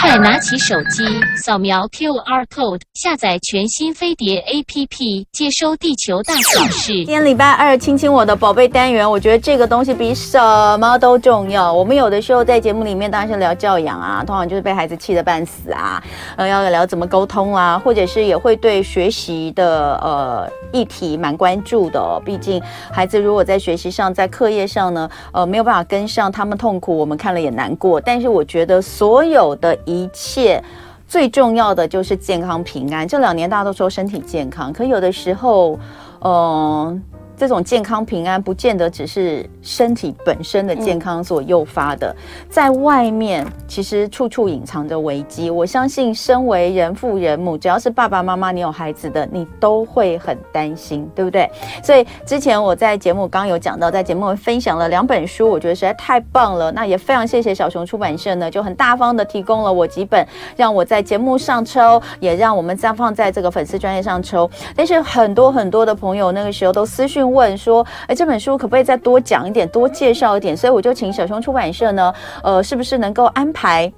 快拿起手机，扫描 QR code，下载全新飞碟 APP，接收地球大小事。今天礼拜二，亲亲我的宝贝单元，我觉得这个东西比什么都重要。我们有的时候在节目里面当然是聊教养啊，通常就是被孩子气得半死啊，呃，要聊怎么沟通啊，或者是也会对学习的呃议题蛮关注的哦。毕竟孩子如果在学习上，在课业上呢，呃，没有办法跟上，他们痛苦，我们看了也难过。但是我觉得所有的一切最重要的就是健康平安。这两年大家都说身体健康，可有的时候，嗯、这种健康平安，不见得只是身体本身的健康所诱发的，在外面其实处处隐藏着危机。我相信，身为人父人母，只要是爸爸妈妈，你有孩子的，你都会很担心，对不对？所以之前我在节目刚有讲到，在节目分享了两本书，我觉得实在太棒了。那也非常谢谢小熊出版社呢，就很大方的提供了我几本，让我在节目上抽，也让我们再放在这个粉丝专页上抽。但是很多很多的朋友那个时候都私讯。问说，哎，这本书可不可以再多讲一点，多介绍一点？所以我就请小熊出版社呢，呃，是不是能够安排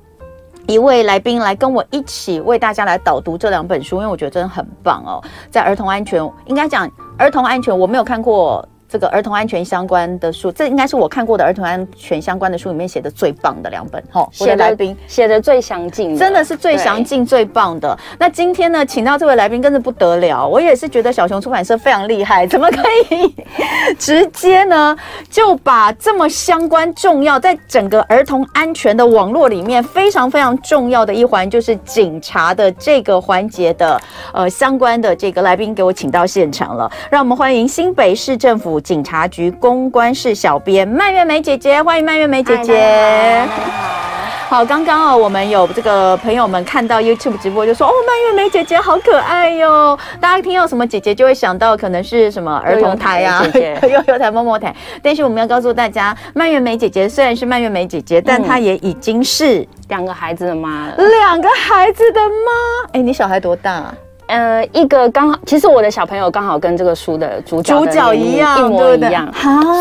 一位来宾来跟我一起为大家来导读这两本书？因为我觉得真的很棒哦，在儿童安全，应该讲儿童安全，我没有看过。这个儿童安全相关的书，这应该是我看过的儿童安全相关的书里面写的最棒的两本。哈，写的来宾写的最详尽，真的是最详尽、最棒的。那今天呢，请到这位来宾，真是不得了。我也是觉得小熊出版社非常厉害，怎么可以直接呢就把这么相关、重要，在整个儿童安全的网络里面非常非常重要的一环，就是警察的这个环节的呃相关的这个来宾，给我请到现场了。让我们欢迎新北市政府。警察局公关室小编蔓越莓姐姐，欢迎蔓越莓姐姐。好，刚刚哦，我们有这个朋友们看到 YouTube 直播，就说哦，蔓越莓姐姐好可爱哟。大家听到什么姐姐，就会想到可能是什么儿童台啊，幼幼 台、摸摸台。但是我们要告诉大家，蔓越莓姐姐虽然是蔓越莓姐姐，但她也已经是两个孩子的妈了。两个孩子的妈，哎，你小孩多大？呃，一个刚好，其实我的小朋友刚好跟这个书的主角主角一样，一模一样。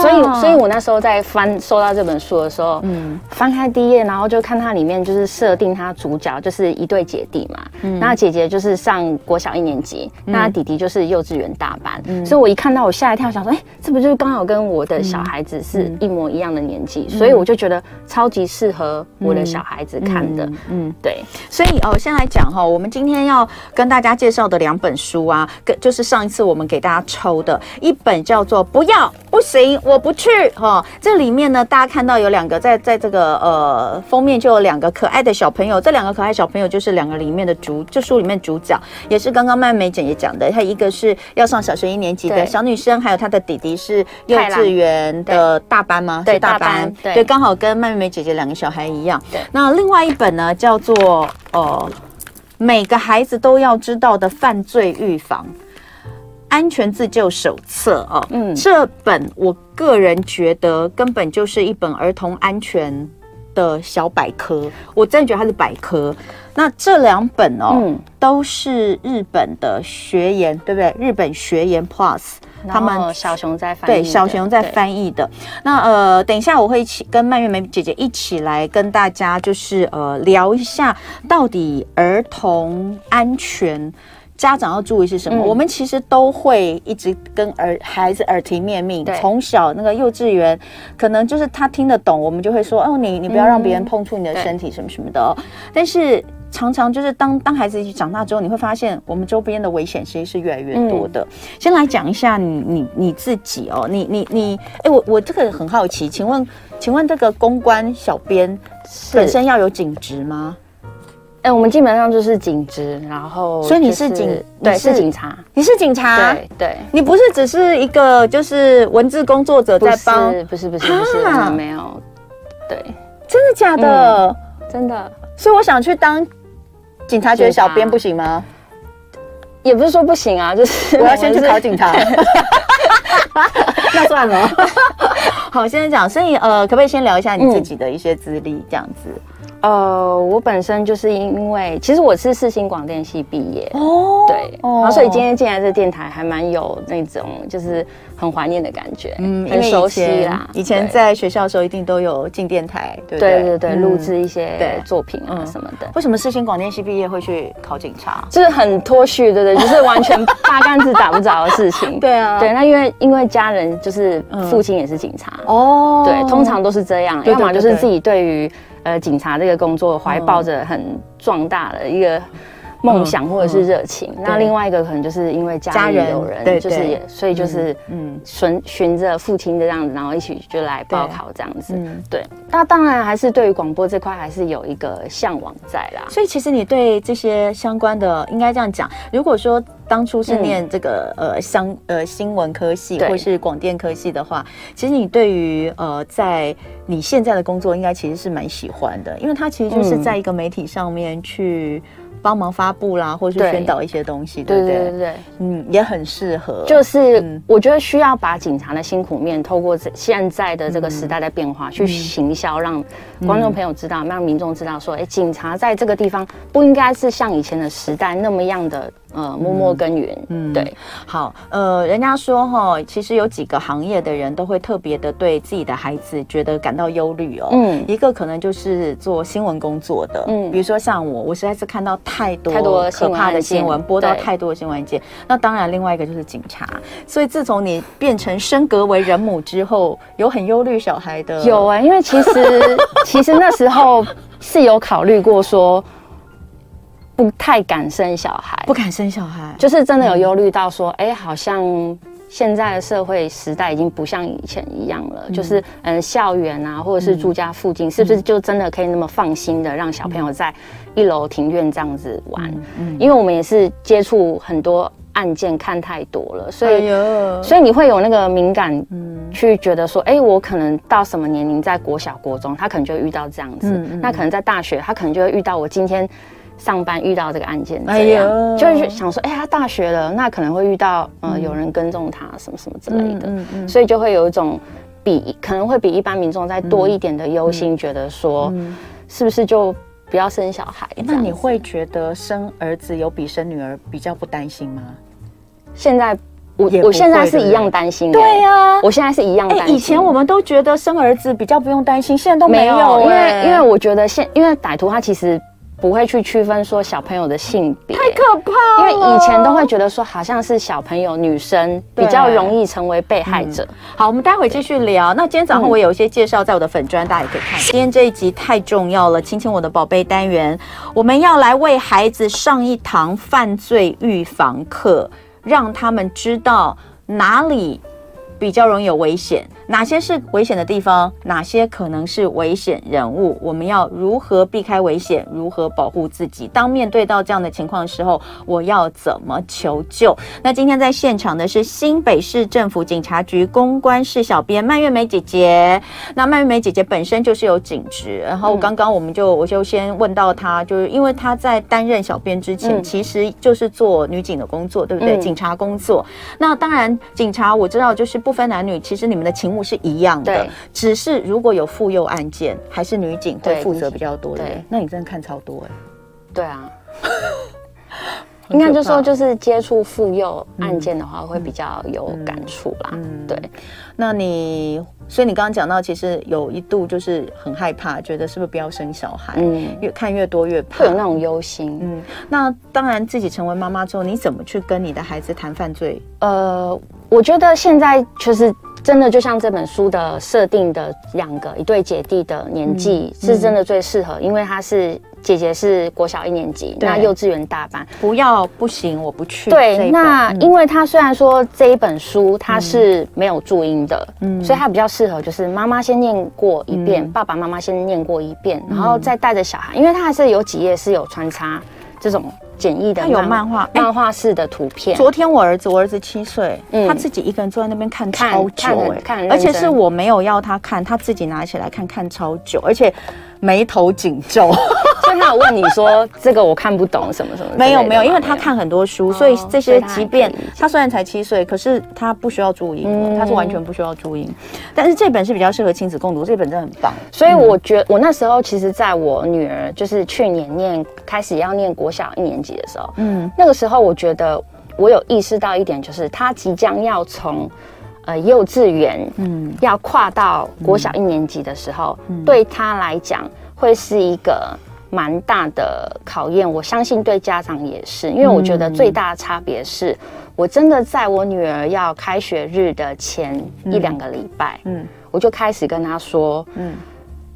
所以，所以我那时候在翻收到这本书的时候，嗯，翻开第一页，然后就看它里面就是设定它主角就是一对姐弟嘛。嗯，那姐姐就是上国小一年级，那弟弟就是幼稚园大班。嗯，所以我一看到我吓一跳，想说，哎，这不就是刚好跟我的小孩子是一模一样的年纪？所以我就觉得超级适合我的小孩子看的。嗯，对。所以哦，先来讲哈，我们今天要跟大家介绍。照的两本书啊，跟就是上一次我们给大家抽的一本叫做《不要不行我不去》哈，这里面呢，大家看到有两个在在这个呃封面就有两个可爱的小朋友，这两个可爱小朋友就是两个里面的主，这书里面主角，也是刚刚蔓越姐也讲的，她一个是要上小学一年级的小女生，还有她的弟弟是幼稚园的大班吗？对，大班，对，刚好跟蔓越姐姐两个小孩一样。对，那另外一本呢叫做呃。每个孩子都要知道的犯罪预防安全自救手册哦，嗯，这本我个人觉得根本就是一本儿童安全的小百科，我真的觉得它是百科。那这两本哦，嗯，都是日本的学研，对不对？日本学研 Plus。他们小熊在翻译，对，小熊在翻译的。那呃，等一下我会一起跟蔓越莓姐姐一起来跟大家，就是呃聊一下到底儿童安全家长要注意是什么。嗯、我们其实都会一直跟儿孩子耳提面命，从小那个幼稚园，可能就是他听得懂，我们就会说哦，你你不要让别人碰触你的身体什么什么的。哦。但是。常常就是当当孩子一起长大之后，你会发现我们周边的危险其实是越来越多的。嗯、先来讲一下你你你自己哦，你你你，哎、欸，我我这个很好奇，请问请问这个公关小编本身要有警职吗？哎、欸，我们基本上就是警职，然后、就是、所以你是警对是，警察，你是警察，对对，你不是只是一个就是文字工作者在帮，不是不是不是，没有，对，真的假的？嗯、真的，所以我想去当。警察局小编不行吗？也不是说不行啊，就是我要先去考警察。那算了。好，现在讲，所以呃，可不可以先聊一下你自己的一些资历，这样子？呃，我本身就是因为，其实我是四新广电系毕业。哦，对，然后所以今天进来这电台还蛮有那种就是很怀念的感觉，嗯，很熟悉啦。以前在学校的时候一定都有进电台，对对？对对，录制一些作品啊什么的。为什么世新广电系毕业会去考警察？就是很脱序，对对，就是完全八竿子打不着的事情。对啊，对，那因为因为家人就是父亲也是警察。哦，对，通常都是这样，要么就是自己对于。呃，警察这个工作怀抱着很壮大的一个梦想或者是热情，嗯嗯、那另外一个可能就是因为家里有人，人就是也，所以就是嗯，循循着父亲的这样子，然后一起就来报考这样子，对，那当然还是对于广播这块还是有一个向往在啦。所以其实你对这些相关的，应该这样讲，如果说。当初是念这个、嗯、呃相呃新闻科系或是广电科系的话，其实你对于呃在你现在的工作应该其实是蛮喜欢的，因为它其实就是在一个媒体上面去。帮忙发布啦，或者是宣导一些东西，对不对？对对对，嗯，也很适合。就是我觉得需要把警察的辛苦面，透过现在的这个时代的变化去行销，让观众朋友知道，让民众知道说，哎，警察在这个地方不应该是像以前的时代那么样的呃默默耕耘。嗯，对。好，呃，人家说哈，其实有几个行业的人都会特别的对自己的孩子觉得感到忧虑哦。嗯，一个可能就是做新闻工作的，嗯，比如说像我，我实在是看到。太多太多可怕的新闻，播到太多的新闻件。那当然，另外一个就是警察。所以自从你变成升格为人母之后，有很忧虑小孩的？有啊、欸，因为其实 其实那时候是有考虑过说，不太敢生小孩，不敢生小孩，就是真的有忧虑到说，哎、欸，好像。现在的社会时代已经不像以前一样了，嗯、就是嗯，校园啊，或者是住家附近，嗯、是不是就真的可以那么放心的让小朋友在一楼庭院这样子玩？嗯嗯、因为我们也是接触很多案件，看太多了，所以、哎、所以你会有那个敏感，去觉得说，哎、欸，我可能到什么年龄，在国小、国中，他可能就会遇到这样子，那可能在大学，他可能就会遇到我今天。上班遇到这个案件，这样，就是想说，哎、欸，他大学了，那可能会遇到，呃，嗯、有人跟踪他，什么什么之类的，嗯嗯嗯、所以就会有一种比可能会比一般民众再多一点的忧心，嗯、觉得说，是不是就不要生小孩？那你会觉得生儿子有比生女儿比较不担心吗？现在我我现在是一样担心的，对呀、啊，我现在是一样担心、欸。以前我们都觉得生儿子比较不用担心，现在都没有，没有因为因为我觉得现因为歹徒他其实。不会去区分说小朋友的性别，太可怕了。因为以前都会觉得说好像是小朋友女生比较容易成为被害者。嗯、好，我们待会继续聊。那今天早上我有一些介绍在我的粉专，大家也可以看。今天这一集太重要了，亲亲我的宝贝单元，我们要来为孩子上一堂犯罪预防课，让他们知道哪里比较容易有危险。哪些是危险的地方？哪些可能是危险人物？我们要如何避开危险？如何保护自己？当面对到这样的情况的时候，我要怎么求救？那今天在现场的是新北市政府警察局公关室小编蔓越莓姐姐。那蔓越莓姐姐本身就是有警职，然后刚刚我们就我就先问到她，就是因为她在担任小编之前，其实就是做女警的工作，对不对？警察工作。那当然，警察我知道就是不分男女，其实你们的勤务是一样的，只是如果有妇幼案件，还是女警会负责比较多的。对，那你真的看超多哎。对啊，应该就说就是接触妇幼案件的话，会比较有感触啦。嗯，嗯对。那你，所以你刚刚讲到，其实有一度就是很害怕，觉得是不是不要生小孩？嗯，越看越多越怕，会有那种忧心。嗯，那当然自己成为妈妈之后，你怎么去跟你的孩子谈犯罪？呃，我觉得现在就是。真的就像这本书的设定的两个一对姐弟的年纪，是真的最适合，因为他是姐姐是国小一年级，那幼稚园大班，不要不行，我不去。对，那因为他虽然说这一本书他是没有注音的，嗯，所以他比较适合就是妈妈先念过一遍，爸爸妈妈先念过一遍，然后再带着小孩，因为他还是有几页是有穿插这种。简易的，它有漫画，漫画式的图片。昨天我儿子，我儿子七岁，他自己一个人坐在那边看超久，哎，而且是我没有要他看，他自己拿起来看看超久，而且眉头紧皱。所以他有问你说这个我看不懂什么什么？没有没有，因为他看很多书，所以这些即便他虽然才七岁，可是他不需要注音，他是完全不需要注音。但是这本是比较适合亲子共读，这本真的很棒。所以我觉得我那时候其实在我女儿就是去年念开始要念国小一年级的时候，嗯，那个时候我觉得我有意识到一点，就是她即将要从。呃，幼稚园，嗯，要跨到国小一年级的时候，嗯、对他来讲会是一个蛮大的考验。我相信对家长也是，因为我觉得最大的差别是，嗯、我真的在我女儿要开学日的前一两个礼拜，嗯，嗯我就开始跟她说，嗯。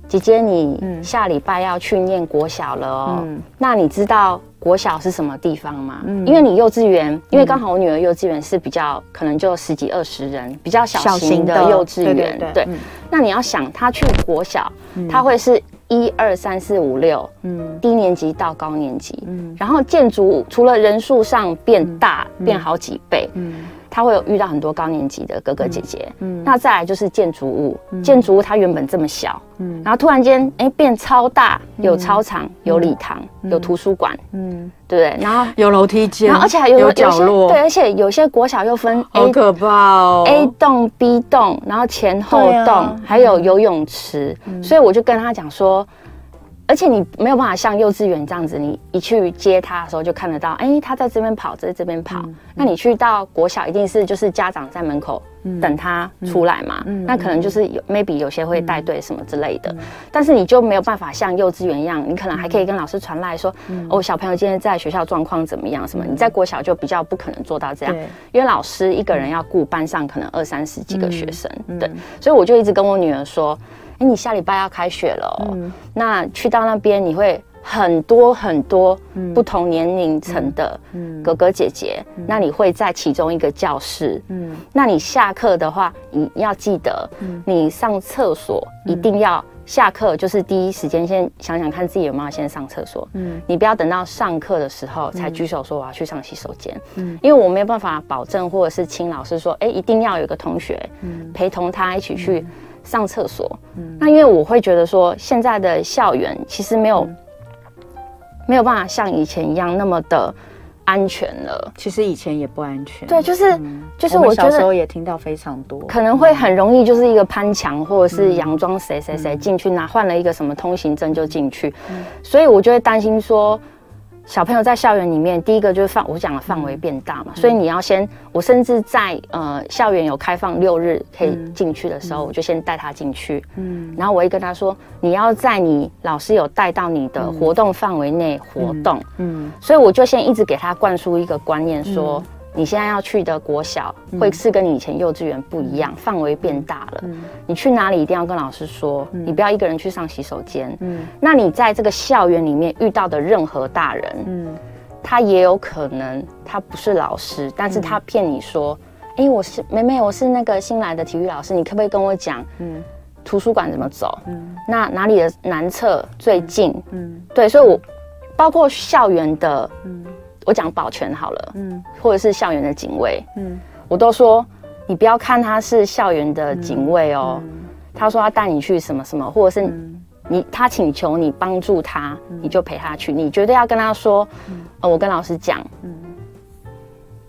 姐姐，你下礼拜要去念国小了哦。嗯、那你知道国小是什么地方吗？嗯、因为你幼稚园，因为刚好我女儿幼稚园是比较可能就十几二十人，比较小型的幼稚园。对，那你要想，她去国小，她会是一二三四五六，嗯，低年级到高年级，嗯，然后建筑物除了人数上变大，嗯、变好几倍，嗯。他会有遇到很多高年级的哥哥姐姐，嗯，嗯，那再来就是建筑物，嗯、建筑物它原本这么小，嗯，然后突然间哎变超大，有操场，嗯、有礼堂，嗯、有图书馆，嗯，对？然后有楼梯间，然后而且还有有角落，对，而且有些国小又分 A，好可怕哦，A 栋 B 栋，然后前后栋，啊、还有游泳池，嗯、所以我就跟他讲说。而且你没有办法像幼稚园这样子，你一去接他的时候就看得到，哎，他在这边跑，在这边跑。那你去到国小，一定是就是家长在门口等他出来嘛。那可能就是有 maybe 有些会带队什么之类的，但是你就没有办法像幼稚园一样，你可能还可以跟老师传来说，哦，小朋友今天在学校状况怎么样？什么？你在国小就比较不可能做到这样，因为老师一个人要顾班上可能二三十几个学生，对。所以我就一直跟我女儿说。哎，你下礼拜要开学了哦，嗯、那去到那边你会很多很多不同年龄层的哥哥姐姐，嗯。嗯、那你会在其中一个教室，嗯，那你下课的话，你要记得，你上厕所一定要下课，就是第一时间先想想看自己有没有先上厕所，嗯，你不要等到上课的时候才举手说我要去上洗手间，嗯，因为我没有办法保证，或者是请老师说，哎，一定要有个同学，陪同他一起去。上厕所，嗯，那因为我会觉得说，现在的校园其实没有、嗯、没有办法像以前一样那么的安全了。其实以前也不安全，对，就是、嗯、就是我小时候也听到非常多，可能会很容易就是一个攀墙，或者是佯装谁谁谁进去拿换了一个什么通行证就进去，嗯、所以我就会担心说。小朋友在校园里面，第一个就是范，我讲的范围变大嘛，嗯、所以你要先，我甚至在呃校园有开放六日可以进去的时候，嗯、我就先带他进去，嗯，然后我会跟他说，你要在你老师有带到你的活动范围内活动，嗯，嗯，所以我就先一直给他灌输一个观念说。嗯你现在要去的国小会是跟你以前幼稚园不一样，范围变大了。你去哪里一定要跟老师说，你不要一个人去上洗手间。嗯，那你在这个校园里面遇到的任何大人，嗯，他也有可能他不是老师，但是他骗你说，哎，我是妹妹，我是那个新来的体育老师，你可不可以跟我讲，嗯，图书馆怎么走？嗯，那哪里的南侧最近？嗯，对，所以我包括校园的，嗯。我讲保全好了，嗯，或者是校园的警卫，嗯，我都说你不要看他是校园的警卫哦，嗯嗯、他说他带你去什么什么，或者是你、嗯、他请求你帮助他，嗯、你就陪他去，你绝对要跟他说，嗯、呃，我跟老师讲，嗯，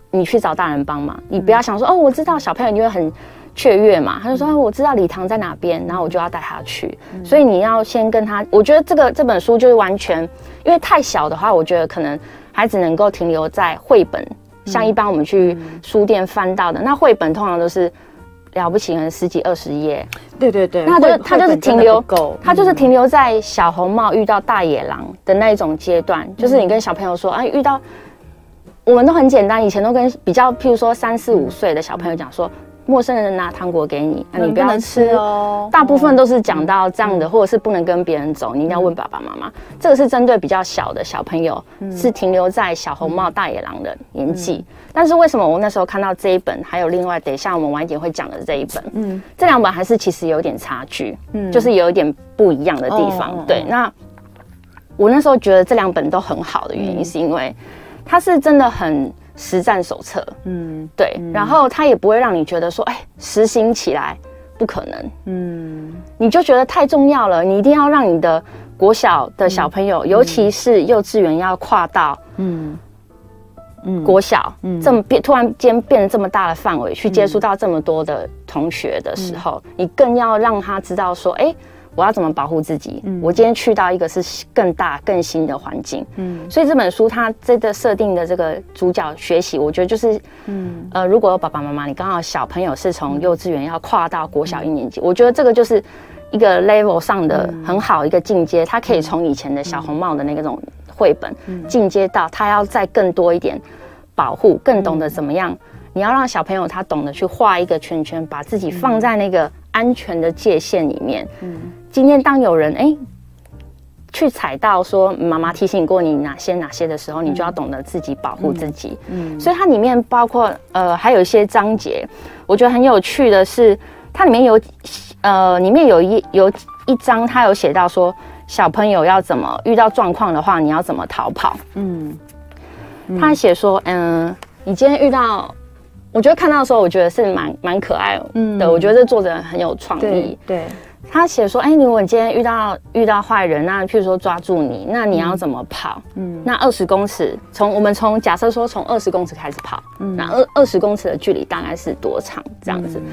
你去找大人帮忙，你不要想说哦，我知道小朋友你会很雀跃嘛，他就说我知道礼堂在哪边，然后我就要带他去，嗯、所以你要先跟他，我觉得这个这本书就是完全，因为太小的话，我觉得可能。孩子能够停留在绘本，像一般我们去书店翻到的，嗯、那绘本通常都是了不起，可能十几二十页。对对对，那就他就是停留，他就是停留在小红帽遇到大野狼的那一种阶段，嗯、就是你跟小朋友说，啊，遇到我们都很简单，以前都跟比较，譬如说三四五岁的小朋友讲说。陌生人拿糖果给你，那你不要吃哦。大部分都是讲到这样的，或者是不能跟别人走，你一定要问爸爸妈妈。这个是针对比较小的小朋友，是停留在小红帽大野狼的年纪。但是为什么我那时候看到这一本，还有另外等一下我们晚一点会讲的这一本，嗯，这两本还是其实有点差距，嗯，就是有一点不一样的地方。对，那我那时候觉得这两本都很好的原因，是因为它是真的很。实战手册，嗯，对，嗯、然后他也不会让你觉得说，哎，实行起来不可能，嗯，你就觉得太重要了，你一定要让你的国小的小朋友，嗯、尤其是幼稚园要跨到嗯。嗯。国小，嗯，这么变突然间变得这么大的范围，去接触到这么多的同学的时候，嗯、你更要让他知道说，哎、欸。我要怎么保护自己？嗯，我今天去到一个是更大、更新的环境，嗯，所以这本书它这个设定的这个主角学习，我觉得就是，嗯，呃，如果有爸爸妈妈，你刚好小朋友是从幼稚园要跨到国小一年级，我觉得这个就是一个 level 上的很好一个进阶，他可以从以前的小红帽的那种绘本进阶到他要再更多一点保护，更懂得怎么样，你要让小朋友他懂得去画一个圈圈，把自己放在那个安全的界限里面，嗯。今天当有人哎、欸、去踩到说妈妈提醒过你哪些哪些的时候，你就要懂得自己保护自己。嗯，所以它里面包括呃还有一些章节，我觉得很有趣的是，它里面有呃里面有一有一章，它有写到说小朋友要怎么遇到状况的话，你要怎么逃跑。嗯，他写说嗯、呃，你今天遇到，我觉得看到的时候，我觉得是蛮蛮可爱的。嗯，我觉得这作者很有创意。对。对他写说：“哎、欸，如果你今天遇到遇到坏人，那譬如说抓住你，那你要怎么跑？嗯，那二十公尺，从我们从假设说从二十公尺开始跑，嗯，那二二十公尺的距离大概是多长？这样子，嗯、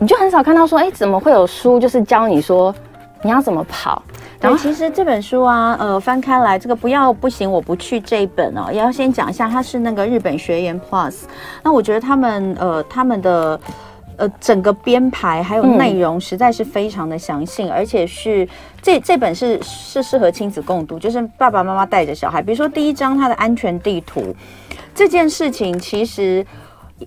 你就很少看到说，哎、欸，怎么会有书就是教你说你要怎么跑？然后其实这本书啊，呃，翻开来这个不要不行，我不去这一本哦，也要先讲一下，它是那个日本学研 Plus，那我觉得他们呃他们的。”呃，整个编排还有内容实在是非常的详细，嗯、而且是这这本是是适合亲子共读，就是爸爸妈妈带着小孩。比如说第一章它的安全地图这件事情，其实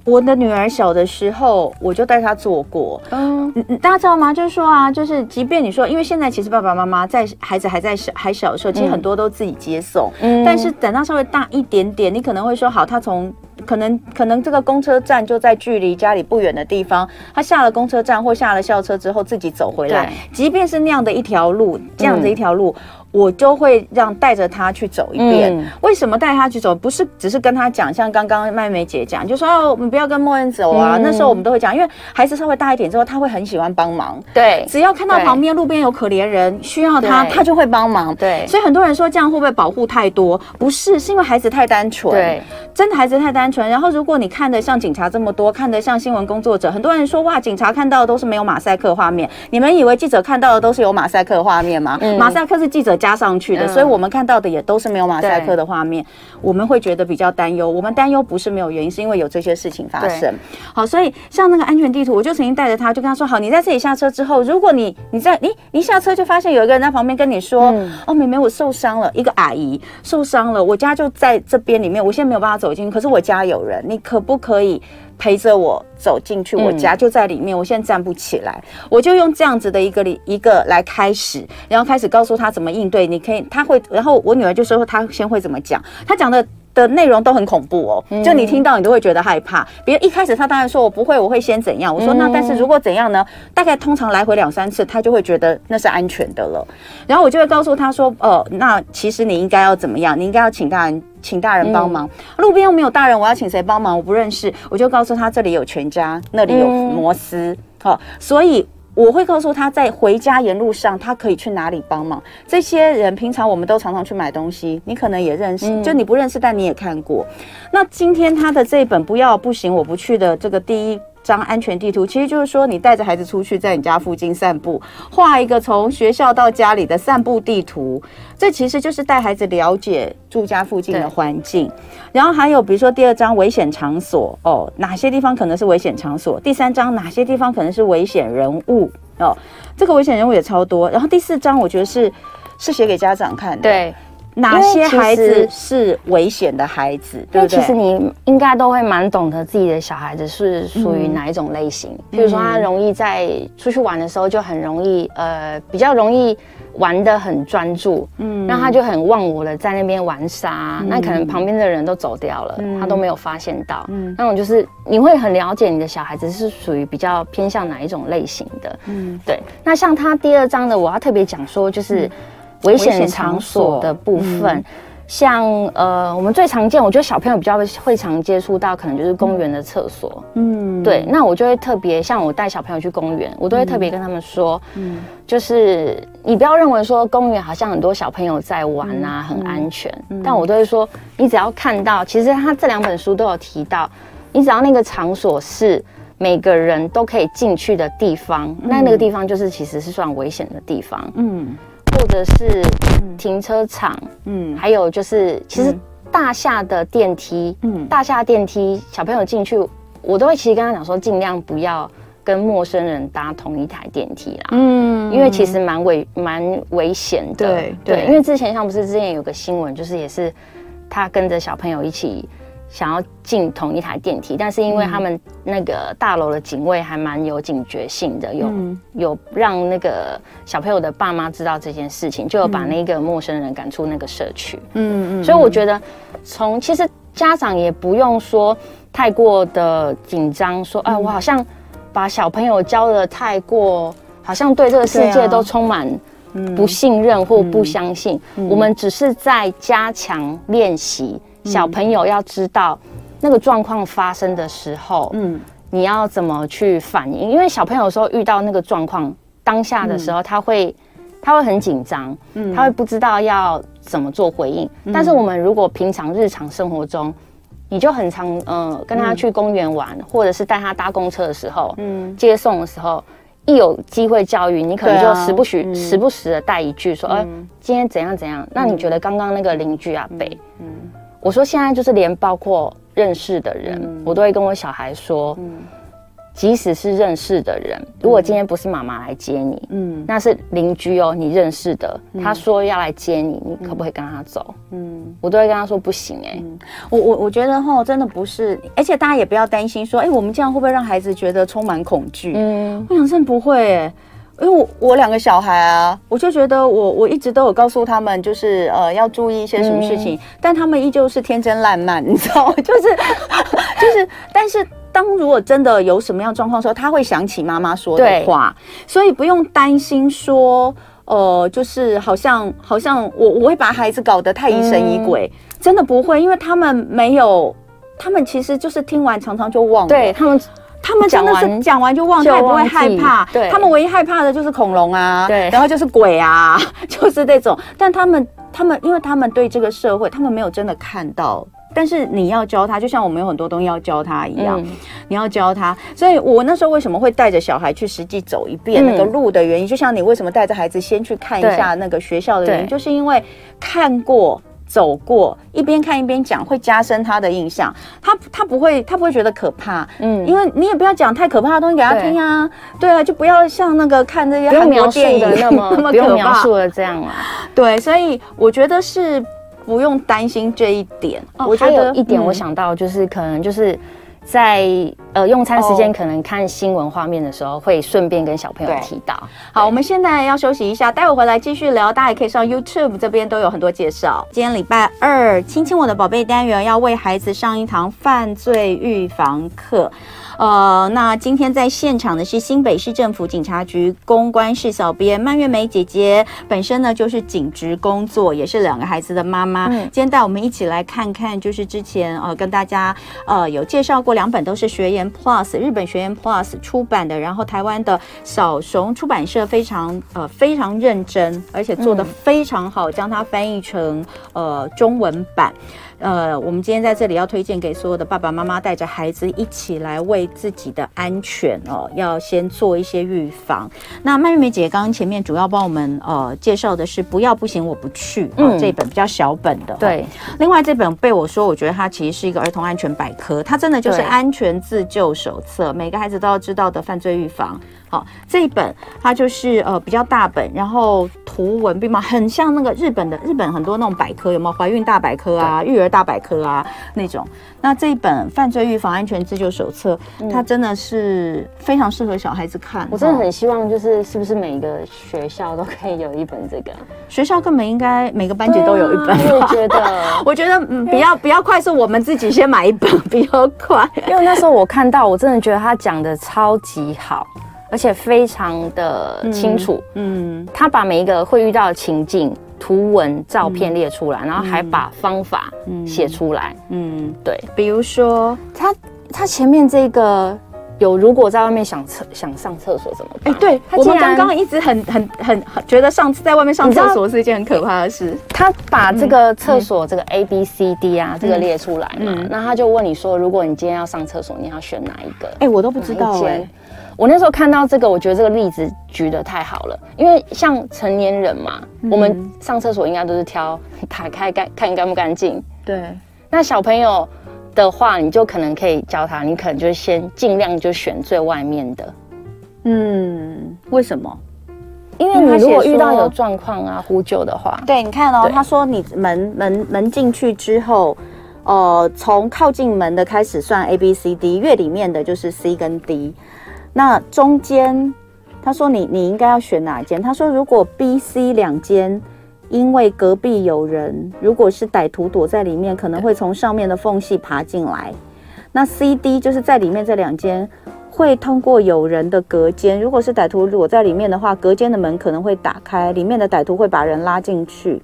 我的女儿小的时候我就带她做过。嗯，大家知道吗？就是说啊，就是即便你说，因为现在其实爸爸妈妈在孩子还在小还小的时候，其实很多都自己接送。嗯，但是等到稍微大一点点，你可能会说，好，他从。可能可能这个公车站就在距离家里不远的地方，他下了公车站或下了校车之后自己走回来，即便是那样的一条路，这样子一条路。嗯我就会让带着他去走一遍。嗯、为什么带他去走？不是只是跟他讲，像刚刚麦美姐讲，就说哦，我们不要跟默恩走啊。嗯、那时候我们都会讲，因为孩子稍微大一点之后，他会很喜欢帮忙。对，只要看到旁边路边有可怜人需要他，他就会帮忙。对，所以很多人说这样会不会保护太多？不是，是因为孩子太单纯。对，真的孩子太单纯。然后如果你看得像警察这么多，看得像新闻工作者，很多人说哇，警察看到的都是没有马赛克画面。你们以为记者看到的都是有马赛克画面吗？嗯、马赛克是记者加上去的，嗯、所以我们看到的也都是没有马赛克的画面，我们会觉得比较担忧。我们担忧不是没有原因，是因为有这些事情发生。好，所以像那个安全地图，我就曾经带着他，就跟他说：好，你在这里下车之后，如果你你在你你下车就发现有一个人在旁边跟你说：嗯、哦，妹妹，我受伤了，一个阿姨受伤了，我家就在这边里面，我现在没有办法走进去，可是我家有人，你可不可以？陪着我走进去，我家就在里面。嗯、我现在站不起来，我就用这样子的一个一个来开始，然后开始告诉他怎么应对。你可以，他会，然后我女儿就说她先会怎么讲，她讲的的内容都很恐怖哦，就你听到你都会觉得害怕。比如一开始他当然说我不会，我会先怎样。我说那但是如果怎样呢？大概通常来回两三次，他就会觉得那是安全的了。然后我就会告诉他说，哦，那其实你应该要怎么样？你应该要请大人。请大人帮忙，嗯、路边又没有大人，我要请谁帮忙？我不认识，我就告诉他这里有全家，那里有摩斯，好、嗯哦，所以我会告诉他在回家沿路上他可以去哪里帮忙。这些人平常我们都常常去买东西，你可能也认识，嗯、就你不认识，但你也看过。那今天他的这一本不要不行，我不去的这个第一。张安全地图，其实就是说，你带着孩子出去，在你家附近散步，画一个从学校到家里的散步地图。这其实就是带孩子了解住家附近的环境。然后还有，比如说第二章危险场所哦，哪些地方可能是危险场所？第三章哪些地方可能是危险人物哦？这个危险人物也超多。然后第四章，我觉得是是写给家长看的。对。哪些孩子是危险的孩子？对不对？其实你应该都会蛮懂得自己的小孩子是属于哪一种类型。比、嗯、如说，他容易在出去玩的时候就很容易，呃，比较容易玩的很专注。嗯，那他就很忘我的在那边玩沙，嗯、那可能旁边的人都走掉了，嗯、他都没有发现到。嗯，那种就是你会很了解你的小孩子是属于比较偏向哪一种类型的。嗯，对。那像他第二章的，我要特别讲说，就是。危险场所的部分，像呃，我们最常见，我觉得小朋友比较会常接触到，可能就是公园的厕所。嗯，对，那我就会特别，像我带小朋友去公园，我都会特别跟他们说，嗯，就是你不要认为说公园好像很多小朋友在玩啊，很安全，但我都会说，你只要看到，其实他这两本书都有提到，你只要那个场所是每个人都可以进去的地方，那那个地方就是其实是算危险的地方。嗯。或者是停车场，嗯，还有就是，其实大厦的电梯，嗯，大厦电梯，小朋友进去，我都会其实跟他讲说，尽量不要跟陌生人搭同一台电梯啦，嗯，因为其实蛮危蛮危险的，对。对，因为之前像不是之前有个新闻，就是也是他跟着小朋友一起。想要进同一台电梯，但是因为他们那个大楼的警卫还蛮有警觉性的，有有让那个小朋友的爸妈知道这件事情，就有把那个陌生人赶出那个社区。嗯嗯，所以我觉得从其实家长也不用说太过的紧张，说啊，我好像把小朋友教的太过，好像对这个世界都充满不信任或不相信。我们只是在加强练习。小朋友要知道那个状况发生的时候，嗯，你要怎么去反应？因为小朋友有时候遇到那个状况当下的时候，他会他会很紧张，嗯，他会不知道要怎么做回应。但是我们如果平常日常生活中，你就很常嗯跟他去公园玩，或者是带他搭公车的时候，嗯，接送的时候，一有机会教育，你可能就时不时时不时的带一句说，哎，今天怎样怎样？那你觉得刚刚那个邻居阿北，嗯。我说现在就是连包括认识的人，嗯、我都会跟我小孩说，嗯、即使是认识的人，如果今天不是妈妈来接你，嗯，那是邻居哦，你认识的，嗯、他说要来接你，你可不可以跟他走？嗯，我都会跟他说不行哎、我我我觉得哈，真的不是，而且大家也不要担心说，哎，我们这样会不会让孩子觉得充满恐惧？嗯，我想真的不会哎、欸。因为我我两个小孩啊，我就觉得我我一直都有告诉他们，就是呃要注意一些什么事情，嗯、但他们依旧是天真烂漫，你知道吗？就是就是，但是当如果真的有什么样状况的时候，他会想起妈妈说的话，所以不用担心说，呃，就是好像好像我我会把孩子搞得太疑神疑鬼，嗯、真的不会，因为他们没有，他们其实就是听完常常就忘了，对他们。他们真的是讲完就忘，他也不会害怕。对，他们唯一害怕的就是恐龙啊，对，然后就是鬼啊，就是这种。但他们，他们，因为他们对这个社会，他们没有真的看到。但是你要教他，就像我们有很多东西要教他一样，嗯、你要教他。所以我那时候为什么会带着小孩去实际走一遍那个路的原因，嗯、就像你为什么带着孩子先去看一下那个学校的原因，就是因为看过。走过一边看一边讲，会加深他的印象。他他不会，他不会觉得可怕。嗯，因为你也不要讲太可怕的东西给他听啊。对，对啊，就不要像那个看这些韩国电影那么 那么可怕，描述的这样啊。对，所以我觉得是不用担心这一点。哦，我觉得一点我想到就是可能就是。在呃用餐时间可能看新闻画面的时候，会顺便跟小朋友提到。好，我们现在要休息一下，待会回来继续聊。大家也可以上 YouTube 这边都有很多介绍。今天礼拜二，亲亲我的宝贝单元要为孩子上一堂犯罪预防课。呃，那今天在现场的是新北市政府警察局公关室小编曼月梅姐姐，本身呢就是警职工作，也是两个孩子的妈妈。嗯，今天带我们一起来看看，就是之前呃跟大家呃有介绍过两本都是学研 Plus 日本学研 Plus 出版的，然后台湾的小熊出版社非常呃非常认真，而且做的非常好，将它翻译成呃中文版。呃，我们今天在这里要推荐给所有的爸爸妈妈，带着孩子一起来为自己的安全哦，要先做一些预防。那曼玉梅姐姐刚刚前面主要帮我们呃介绍的是不要不行我不去，嗯，这本比较小本的。对，另外这本被我说，我觉得它其实是一个儿童安全百科，它真的就是安全自救手册，每个孩子都要知道的犯罪预防。好，这一本它就是呃比较大本，然后图文并茂，很像那个日本的日本很多那种百科，有没有怀孕大百科啊、育儿大百科啊那种？那这一本犯罪预防安全自救手册，嗯、它真的是非常适合小孩子看。我真的很希望，就是是不是每一个学校都可以有一本这个？学校根本应该每个班级都有一本。啊、我觉得，我觉得嗯，比较比较快是我们自己先买一本比较快，因为那时候我看到，我真的觉得他讲的超级好。而且非常的清楚，嗯，嗯，他把每一个会遇到的情境图文、照片列出来，然后还把方法写出来。嗯，对，比如说他他前面这个。有，如果在外面想厕想上厕所怎么办？哎，对，我们刚刚一直很很很觉得上在外面上厕所是一件很可怕的事。他把这个厕所这个 A B C D 啊这个列出来嘛，那他就问你说，如果你今天要上厕所，你要选哪一个？哎，我都不知道哎。我那时候看到这个，我觉得这个例子举得太好了，因为像成年人嘛，我们上厕所应该都是挑打开干看干不干净。对，那小朋友。的话，你就可能可以教他，你可能就先尽量就选最外面的。嗯，为什么？因为你如果遇到有状况啊，呼救的话，对，你看哦，他说你门门门进去之后，呃，从靠近门的开始算 A B C D，越里面的就是 C 跟 D。那中间，他说你你应该要选哪一间？他说如果 B、C 两间。因为隔壁有人，如果是歹徒躲在里面，可能会从上面的缝隙爬进来。那 C、D 就是在里面这两间，会通过有人的隔间。如果是歹徒躲在里面的话，隔间的门可能会打开，里面的歹徒会把人拉进去。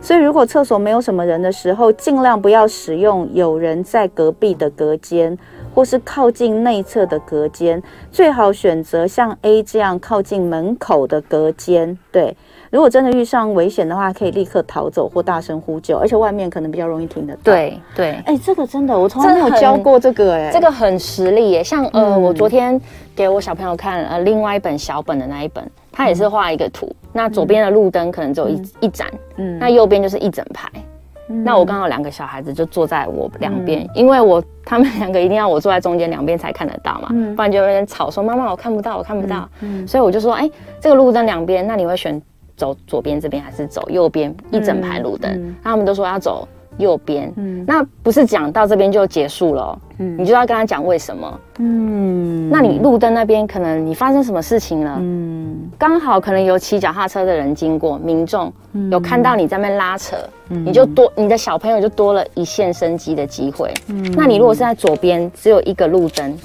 所以，如果厕所没有什么人的时候，尽量不要使用有人在隔壁的隔间，或是靠近内侧的隔间，最好选择像 A 这样靠近门口的隔间。对。如果真的遇上危险的话，可以立刻逃走或大声呼救，而且外面可能比较容易听得到。对对，哎、欸，这个真的，我从来没有教过这个、欸，哎，这个很实力耶。像呃，嗯、我昨天给我小朋友看呃另外一本小本的那一本，他也是画一个图，嗯、那左边的路灯可能只有一、嗯、一盏，嗯，那右边就是一整排。嗯、那我刚好两个小孩子就坐在我两边，嗯、因为我他们两个一定要我坐在中间两边才看得到嘛，嗯、不然就有点吵，说妈妈我看不到，我看不到。所以我就说，哎、欸，这个路灯两边，那你会选？走左边这边还是走右边？一整排路灯，他们都说要走右边。嗯，那不是讲到这边就结束了。嗯，你就要跟他讲为什么。嗯，那你路灯那边可能你发生什么事情了？嗯，刚好可能有骑脚踏车的人经过，民众有看到你在那边拉扯，嗯、你就多你的小朋友就多了一线生机的机会。嗯，那你如果是在左边只有一个路灯，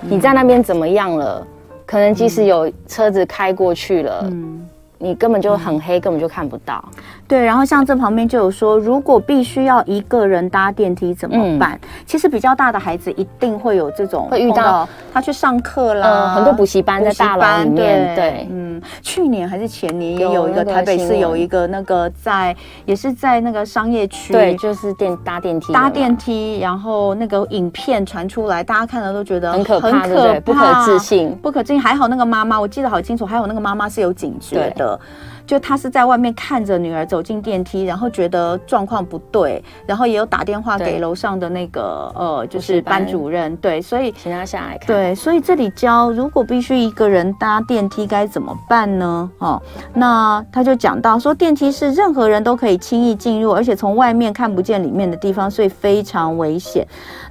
你在那边怎么样了？可能即使有车子开过去了。嗯。你根本就很黑，嗯、根本就看不到。对，然后像这旁边就有说，如果必须要一个人搭电梯怎么办？嗯、其实比较大的孩子一定会有这种，会遇到他去上课啦，呃、很多补习班在大楼里面。对，对嗯，去年还是前年也有一个台北市有一个那个在，也是在那个商业区，对，就是电搭电梯搭电梯，然后那个影片传出来，大家看了都觉得很可怕，很可怕，不可置信，不可置信。还好那个妈妈，我记得好清楚，还有那个妈妈是有警觉的。嗯。就他是在外面看着女儿走进电梯，然后觉得状况不对，然后也有打电话给楼上的那个呃，就是班主任，对，所以请他下来看。对，所以这里教如果必须一个人搭电梯该怎么办呢？哦，那他就讲到说，电梯是任何人都可以轻易进入，而且从外面看不见里面的地方，所以非常危险。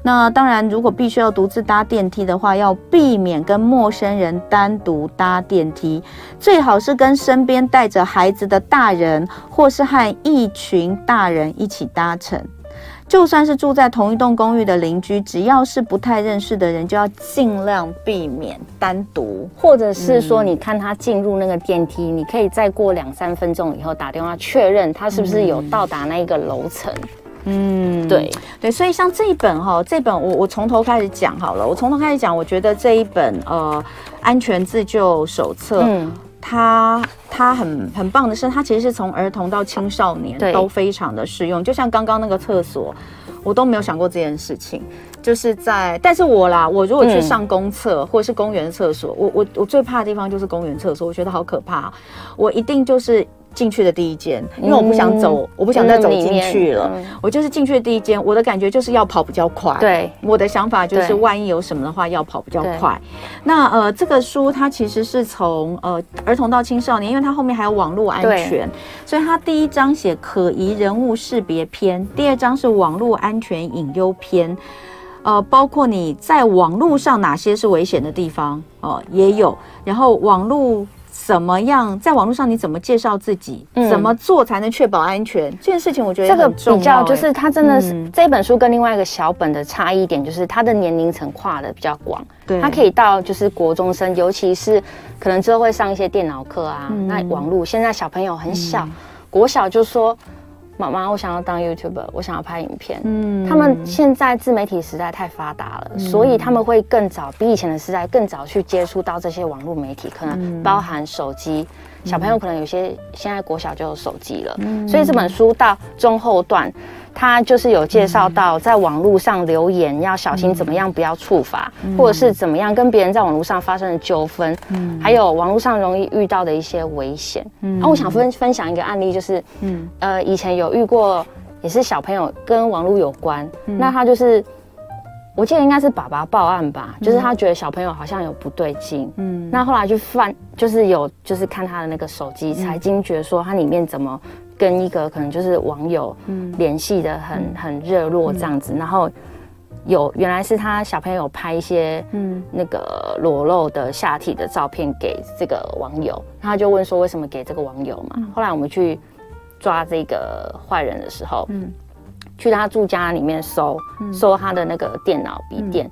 那当然，如果必须要独自搭电梯的话，要避免跟陌生人单独搭电梯，最好是跟身边带着孩子的大人，或是和一群大人一起搭乘。就算是住在同一栋公寓的邻居，只要是不太认识的人，就要尽量避免单独，或者是说，你看他进入那个电梯，嗯、你可以再过两三分钟以后打电话确认他是不是有到达那一个楼层。嗯，对对，所以像这一本哈，这本我我从头开始讲好了。我从头开始讲，我觉得这一本呃安全自救手册，嗯，它它很很棒的是，它其实是从儿童到青少年都非常的适用。就像刚刚那个厕所，我都没有想过这件事情，就是在，但是我啦，我如果去上公厕、或者是公园厕所，我我我最怕的地方就是公园厕所，我觉得好可怕，我一定就是。进去的第一间，因为我不想走，嗯、我不想再走进去了。嗯、我就是进去的第一间，我的感觉就是要跑比较快。对，我的想法就是，万一有什么的话，要跑比较快。那呃，这个书它其实是从呃儿童到青少年，因为它后面还有网络安全，所以它第一章写可疑人物识别篇，第二章是网络安全隐忧篇。呃，包括你在网络上哪些是危险的地方哦、呃，也有。然后网络。怎么样？在网络上你怎么介绍自己？嗯、怎么做才能确保安全？这件事情我觉得这个比较就是它真的是、嗯、这本书跟另外一个小本的差异点，就是它的年龄层跨的比较广，对，它可以到就是国中生，尤其是可能之后会上一些电脑课啊。嗯、那网络现在小朋友很小，嗯、国小就说。妈妈，我想要当 YouTuber，我想要拍影片。嗯，他们现在自媒体时代太发达了，嗯，所以他们会更早，比以前的时代更早去接触到这些网络媒体，可能包含手机。嗯，小朋友可能有些现在国小就有手机了，嗯，所以这本书到中后段。他就是有介绍到，在网络上留言要小心怎么样不要触发，嗯、或者是怎么样跟别人在网络上发生的纠纷，嗯，还有网络上容易遇到的一些危险。嗯，啊，我想分分享一个案例，就是，嗯，呃，以前有遇过，也是小朋友跟网络有关，嗯、那他就是。我记得应该是爸爸报案吧，就是他觉得小朋友好像有不对劲，嗯，那后来去翻，就是有就是看他的那个手机，才惊觉说他里面怎么跟一个可能就是网友联系的很很热络这样子，然后有原来是他小朋友拍一些嗯。那个裸露的下体的照片给这个网友，他就问说为什么给这个网友嘛，后来我们去抓这个坏人的时候，嗯。去他住家里面搜，搜他的那个电脑笔电，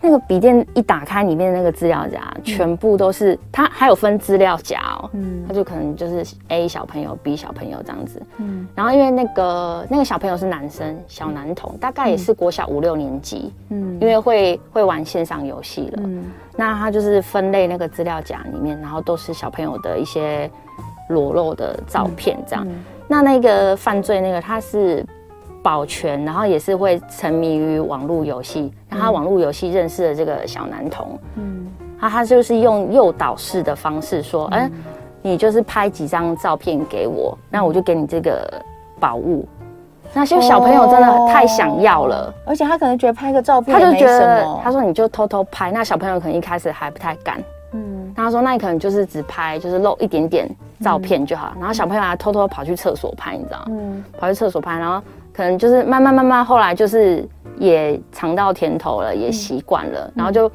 那个笔电一打开，里面的那个资料夹全部都是，他还有分资料夹哦，嗯，他就可能就是 A 小朋友、B 小朋友这样子，嗯，然后因为那个那个小朋友是男生，小男童，大概也是国小五六年级，嗯，因为会会玩线上游戏了，嗯，那他就是分类那个资料夹里面，然后都是小朋友的一些裸露的照片这样，那那个犯罪那个他是。保全，然后也是会沉迷于网络游戏，然后他网络游戏认识了这个小男童，嗯，他他就是用诱导式的方式说，哎、嗯，你就是拍几张照片给我，那我就给你这个宝物。那些小朋友真的太想要了，哦、而且他可能觉得拍个照片，他就觉得，他说你就偷偷拍，那小朋友可能一开始还不太敢，嗯，他说那你可能就是只拍，就是露一点点照片就好，嗯、然后小朋友还偷偷跑去厕所拍，你知道吗？嗯，跑去厕所拍，然后。可能就是慢慢慢慢，后来就是也尝到甜头了，也习惯了，嗯、然后就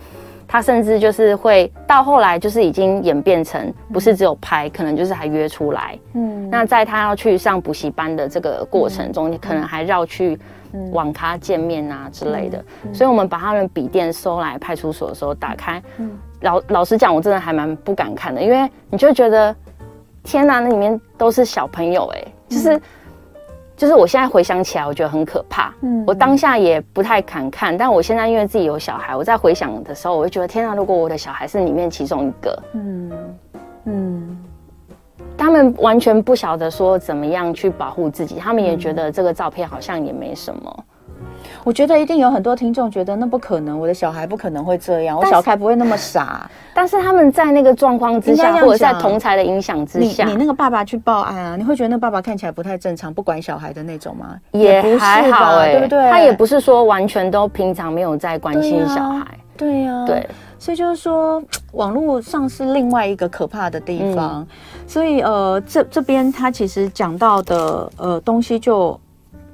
他甚至就是会到后来就是已经演变成不是只有拍，嗯、可能就是还约出来。嗯，那在他要去上补习班的这个过程中，你、嗯、可能还绕去网咖见面啊之类的。嗯、所以我们把他们笔电收来派出所的时候打开，嗯、老老实讲，我真的还蛮不敢看的，因为你就觉得天哪，那里面都是小朋友哎、欸，就是。嗯就是我现在回想起来，我觉得很可怕。嗯，我当下也不太敢看，但我现在因为自己有小孩，我在回想的时候，我就觉得天啊，如果我的小孩是里面其中一个，嗯嗯，他们完全不晓得说怎么样去保护自己，他们也觉得这个照片好像也没什么。我觉得一定有很多听众觉得那不可能，我的小孩不可能会这样，我小孩不会那么傻。但是他们在那个状况之下，或者在同才的影响之下，你你那个爸爸去报案啊，你会觉得那爸爸看起来不太正常，不管小孩的那种吗？也还好哎，对不对？他也不是说完全都平常没有在关心小孩。对呀，对，所以就是说，网络上是另外一个可怕的地方。所以呃，这这边他其实讲到的呃东西就。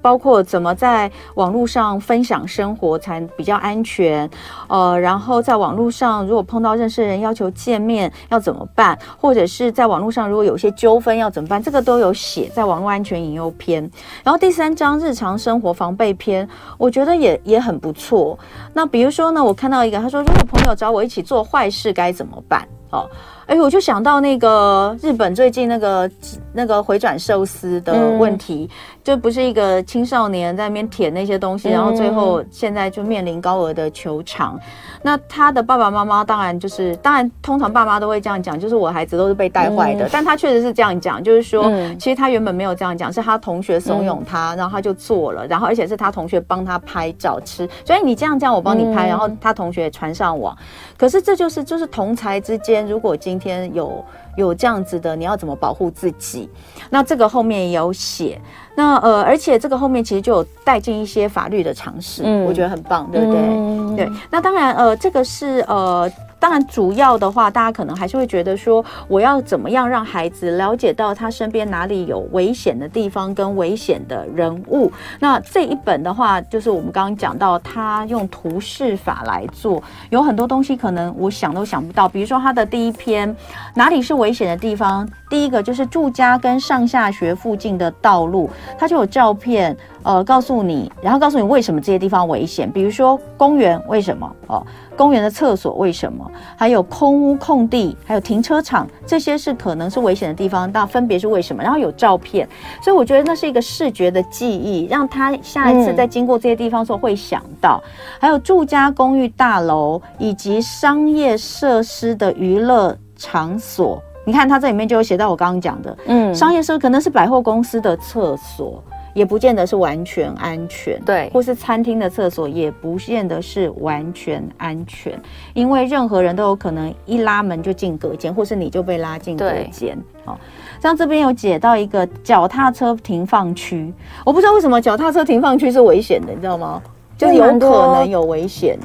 包括怎么在网络上分享生活才比较安全，呃，然后在网络上如果碰到认识的人要求见面要怎么办，或者是在网络上如果有些纠纷要怎么办，这个都有写在网络安全引诱篇。然后第三章日常生活防备篇，我觉得也也很不错。那比如说呢，我看到一个他说，如果朋友找我一起做坏事该怎么办？哦。哎，我就想到那个日本最近那个那个回转寿司的问题，嗯、就不是一个青少年在那边舔那些东西，嗯、然后最后现在就面临高额的求偿。那他的爸爸妈妈当然就是，当然通常爸妈都会这样讲，就是我孩子都是被带坏的。嗯、但他确实是这样讲，就是说，嗯、其实他原本没有这样讲，是他同学怂恿他，然后他就做了，然后而且是他同学帮他拍照吃，所以你这样这样我帮你拍，嗯、然后他同学传上网。可是这就是就是同才之间，如果今天有有这样子的，你要怎么保护自己？那这个后面也有写。那呃，而且这个后面其实就有带进一些法律的常识，嗯，我觉得很棒，对不对？嗯、对。那当然，呃，这个是呃。当然，主要的话，大家可能还是会觉得说，我要怎么样让孩子了解到他身边哪里有危险的地方跟危险的人物。那这一本的话，就是我们刚刚讲到，他用图示法来做，有很多东西可能我想都想不到。比如说，他的第一篇，哪里是危险的地方？第一个就是住家跟上下学附近的道路，他就有照片。呃，告诉你，然后告诉你为什么这些地方危险，比如说公园为什么哦，公园的厕所为什么，还有空屋空地，还有停车场，这些是可能是危险的地方，那分别是为什么？然后有照片，所以我觉得那是一个视觉的记忆，让他下一次在经过这些地方的时候会想到。嗯、还有住家公寓大楼以及商业设施的娱乐场所，你看它这里面就有写到我刚刚讲的，嗯，商业设施可能是百货公司的厕所。也不见得是完全安全，对，或是餐厅的厕所也不见得是完全安全，因为任何人都有可能一拉门就进隔间，或是你就被拉进隔间。好，像这边有解到一个脚踏车停放区，我不知道为什么脚踏车停放区是危险的，你知道吗？就是有可能有危险。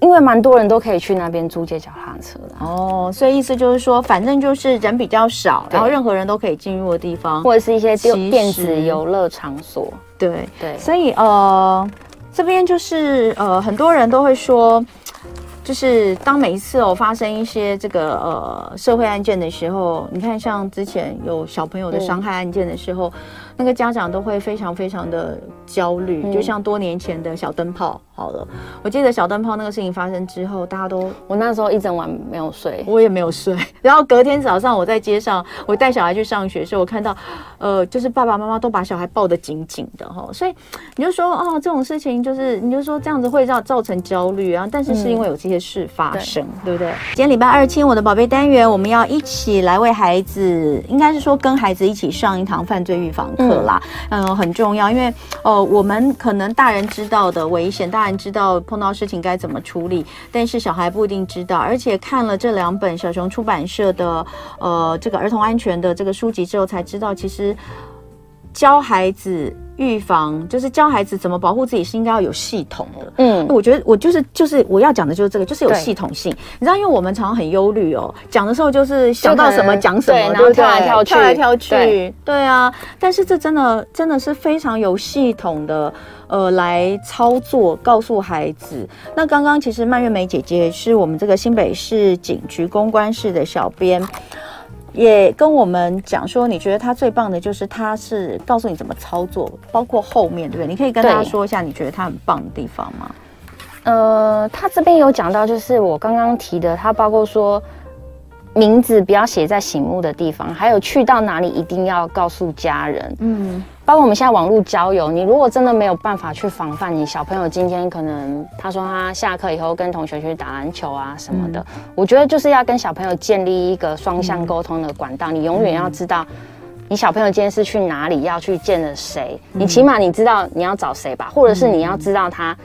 因为蛮多人都可以去那边租借脚踏车的哦，所以意思就是说，反正就是人比较少，然后任何人都可以进入的地方，或者是一些电子游乐场所。对对，所以呃，这边就是呃，很多人都会说，就是当每一次哦发生一些这个呃社会案件的时候，你看像之前有小朋友的伤害案件的时候。那个家长都会非常非常的焦虑，嗯、就像多年前的小灯泡。好了，我记得小灯泡那个事情发生之后，大家都我那时候一整晚没有睡，我也没有睡。然后隔天早上我在街上，我带小孩去上学的时候，我看到，呃，就是爸爸妈妈都把小孩抱得紧紧的哈。所以你就说哦，这种事情就是你就说这样子会让造成焦虑啊。但是是因为有这些事发生，嗯、对，对不对？今天礼拜二亲我的宝贝单元，我们要一起来为孩子，应该是说跟孩子一起上一堂犯罪预防课。啦，嗯，很重要，因为呃，我们可能大人知道的危险，大人知道碰到事情该怎么处理，但是小孩不一定知道。而且看了这两本小熊出版社的呃这个儿童安全的这个书籍之后，才知道其实教孩子。预防就是教孩子怎么保护自己，是应该要有系统的。嗯，我觉得我就是就是我要讲的就是这个，就是有系统性。你知道，因为我们常常很忧虑哦，讲的时候就是想到什么讲什么，然后跳来跳去，跳来跳去。对，对啊，但是这真的真的是非常有系统的，呃，来操作，告诉孩子。那刚刚其实蔓越莓姐姐是我们这个新北市警局公关室的小编。也跟我们讲说，你觉得他最棒的就是他是告诉你怎么操作，包括后面，对不对？你可以跟大家说一下，你觉得他很棒的地方吗？呃，他这边有讲到，就是我刚刚提的，他包括说名字不要写在醒目的地方，还有去到哪里一定要告诉家人。嗯。包括我们现在网络交友，你如果真的没有办法去防范，你小朋友今天可能他说他下课以后跟同学去打篮球啊什么的，嗯、我觉得就是要跟小朋友建立一个双向沟通的管道。嗯、你永远要知道，你小朋友今天是去哪里，要去见了谁，嗯、你起码你知道你要找谁吧，或者是你要知道他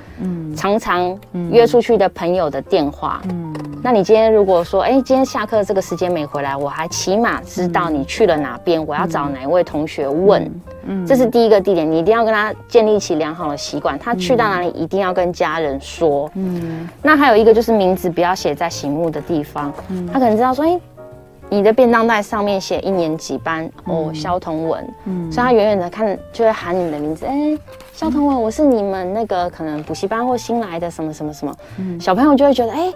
常常约出去的朋友的电话。嗯，那你今天如果说，哎、欸，今天下课这个时间没回来，我还起码知道你去了哪边，我要找哪一位同学问。嗯嗯，这是第一个地点，你一定要跟他建立起良好的习惯。他去到哪里，一定要跟家人说。嗯，那还有一个就是名字不要写在醒目的地方。嗯，他可能知道说，哎，你的便当袋上面写一年级班哦，肖同文。嗯，所以他远远的看就会喊你的名字，哎，肖同文，我是你们那个可能补习班或新来的什么什么什么。嗯，小朋友就会觉得，哎。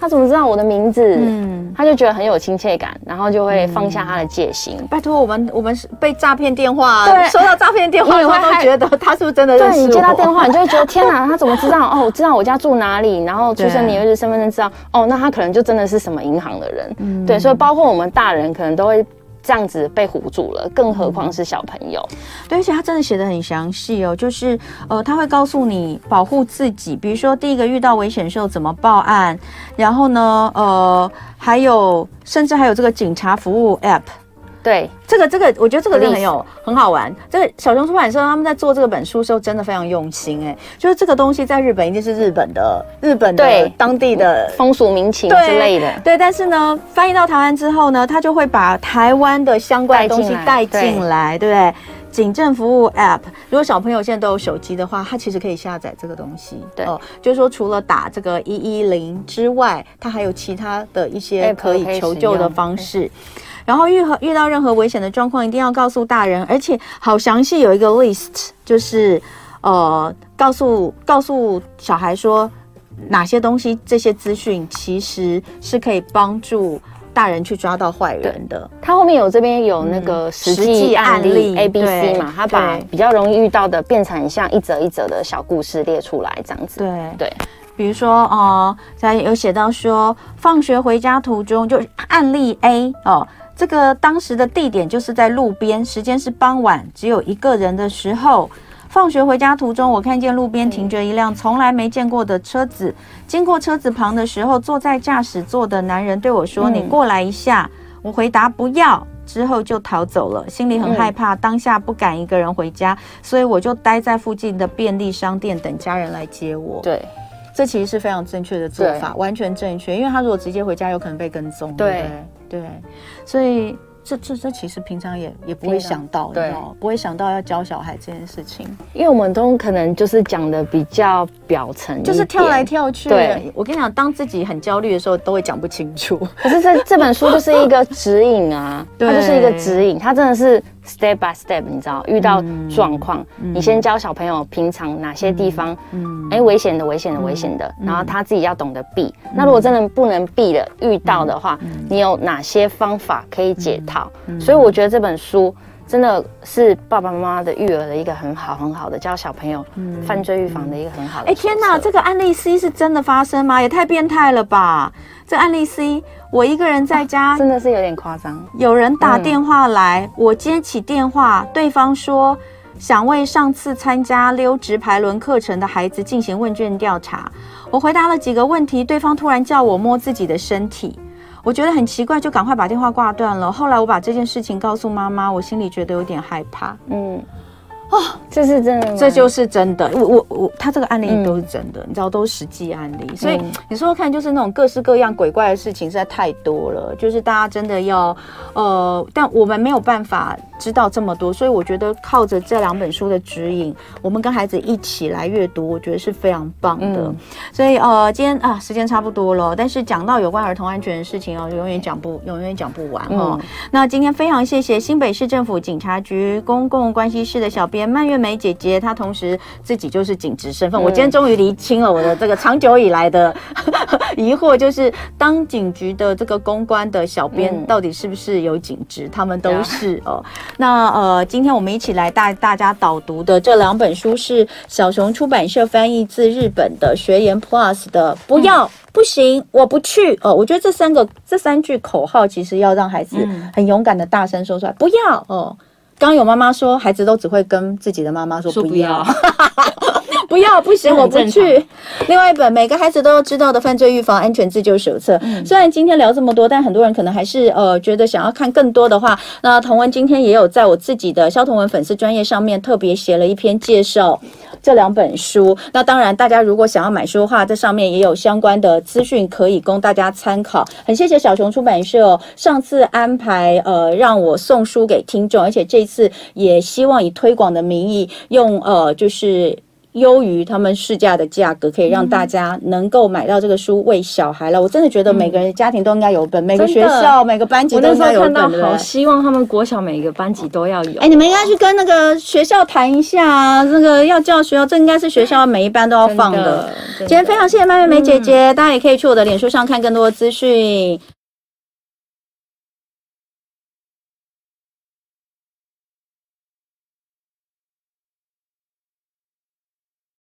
他怎么知道我的名字？嗯，他就觉得很有亲切感，然后就会放下他的戒心。嗯、拜托我们，我们是被诈骗电话，对，收到诈骗电话，他都觉得他是不是真的认识？对，你接到电话，你就会觉得天哪，他怎么知道？哦，我知道我家住哪里，然后出生年月日、身份证知道。哦，那他可能就真的是什么银行的人。嗯，对，所以包括我们大人可能都会。这样子被唬住了，更何况是小朋友。对，而且他真的写的很详细哦，就是呃，他会告诉你保护自己，比如说第一个遇到危险的时候怎么报案，然后呢，呃，还有甚至还有这个警察服务 App。对，这个这个，我觉得这个真的很有很好玩。这个小熊出版社他们在做这个本书的时候，真的非常用心哎。就是这个东西在日本一定是日本的日本的对当地的风俗民情之类的。对，但是呢，翻译到台湾之后呢，他就会把台湾的相关的东西带进来，对不对？警政服务 App，如果小朋友现在都有手机的话，他其实可以下载这个东西。对，哦，就是说除了打这个一一零之外，他还有其他的一些可以求救的方式。然后遇和遇到任何危险的状况，一定要告诉大人，而且好详细有一个 list，就是呃，告诉告诉小孩说哪些东西，这些资讯其实是可以帮助大人去抓到坏人的。他后面有这边有那个实际案例 A B C 嘛，他把比较容易遇到的变成像一则一则的小故事列出来，这样子。对对，比如说哦，在有写到说，放学回家途中就案例 A 哦。这个当时的地点就是在路边，时间是傍晚，只有一个人的时候。放学回家途中，我看见路边停着一辆从来没见过的车子。经过车子旁的时候，坐在驾驶座的男人对我说：“你过来一下。”我回答：“不要。”之后就逃走了，心里很害怕，当下不敢一个人回家，所以我就待在附近的便利商店等家人来接我。对，这其实是非常正确的做法，完全正确，因为他如果直接回家，有可能被跟踪。对。对，所以这这这其实平常也也不会想到，对，不会想到要教小孩这件事情，因为我们都可能就是讲的比较表层，就是跳来跳去。对，我跟你讲，当自己很焦虑的时候，都会讲不清楚。可是这这本书就是一个指引啊，它就是一个指引，它真的是。Step by step，你知道，遇到状况，嗯、你先教小朋友平常哪些地方，嗯，哎、欸，危险的，危险的，危险的，嗯、然后他自己要懂得避。嗯、那如果真的不能避了，遇到的话，嗯、你有哪些方法可以解套？嗯、所以我觉得这本书真的是爸爸妈妈的育儿的一个很好很好的教小朋友犯罪预防的一个很好的。哎、欸，天哪，这个案例 C 是真的发生吗？也太变态了吧！这案例 C。我一个人在家，真的是有点夸张。有人打电话来，嗯、我接起电话，对方说想为上次参加溜直排轮课程的孩子进行问卷调查。我回答了几个问题，对方突然叫我摸自己的身体，我觉得很奇怪，就赶快把电话挂断了。后来我把这件事情告诉妈妈，我心里觉得有点害怕。嗯。哦，这是真的，这就是真的。我我我，他这个案例都是真的，嗯、你知道都是实际案例。所以你说说看，就是那种各式各样鬼怪的事情实在太多了，就是大家真的要呃，但我们没有办法知道这么多，所以我觉得靠着这两本书的指引，我们跟孩子一起来阅读，我觉得是非常棒的。嗯、所以呃，今天啊，时间差不多了，但是讲到有关儿童安全的事情哦，永远讲不永远讲不完哦。嗯、那今天非常谢谢新北市政府警察局公共关系室的小编。蔓越莓姐姐，她同时自己就是警职身份。嗯、我今天终于厘清了我的这个长久以来的 疑惑，就是当警局的这个公关的小编到底是不是有警职？嗯、他们都是哦。那呃，今天我们一起来带大家导读的这两本书是小熊出版社翻译自日本的学研 Plus 的，不要、嗯、不行，我不去哦。我觉得这三个这三句口号，其实要让孩子很勇敢的大声说出来，不要哦。刚有妈妈说，孩子都只会跟自己的妈妈说不要，不要，不要，不行，我不去。另外一本每个孩子都要知道的犯罪预防安全自救手册。嗯、虽然今天聊这么多，但很多人可能还是呃觉得想要看更多的话，那童文今天也有在我自己的萧彤文粉丝专业上面特别写了一篇介绍。这两本书，那当然，大家如果想要买书的话，这上面也有相关的资讯可以供大家参考。很谢谢小熊出版社哦，上次安排呃让我送书给听众，而且这次也希望以推广的名义用呃就是。优于他们市价的价格，可以让大家能够买到这个书喂小孩了。我真的觉得每个人家庭都应该有本，每个学校、每个班级都应该有本。好希望他们国小每个班级都要有。哎，你们应该去跟那个学校谈一下啊，那个要叫学校，这应该是学校每一班都要放的。今天非常谢谢蔓越莓姐姐，大家也可以去我的脸书上看更多的资讯。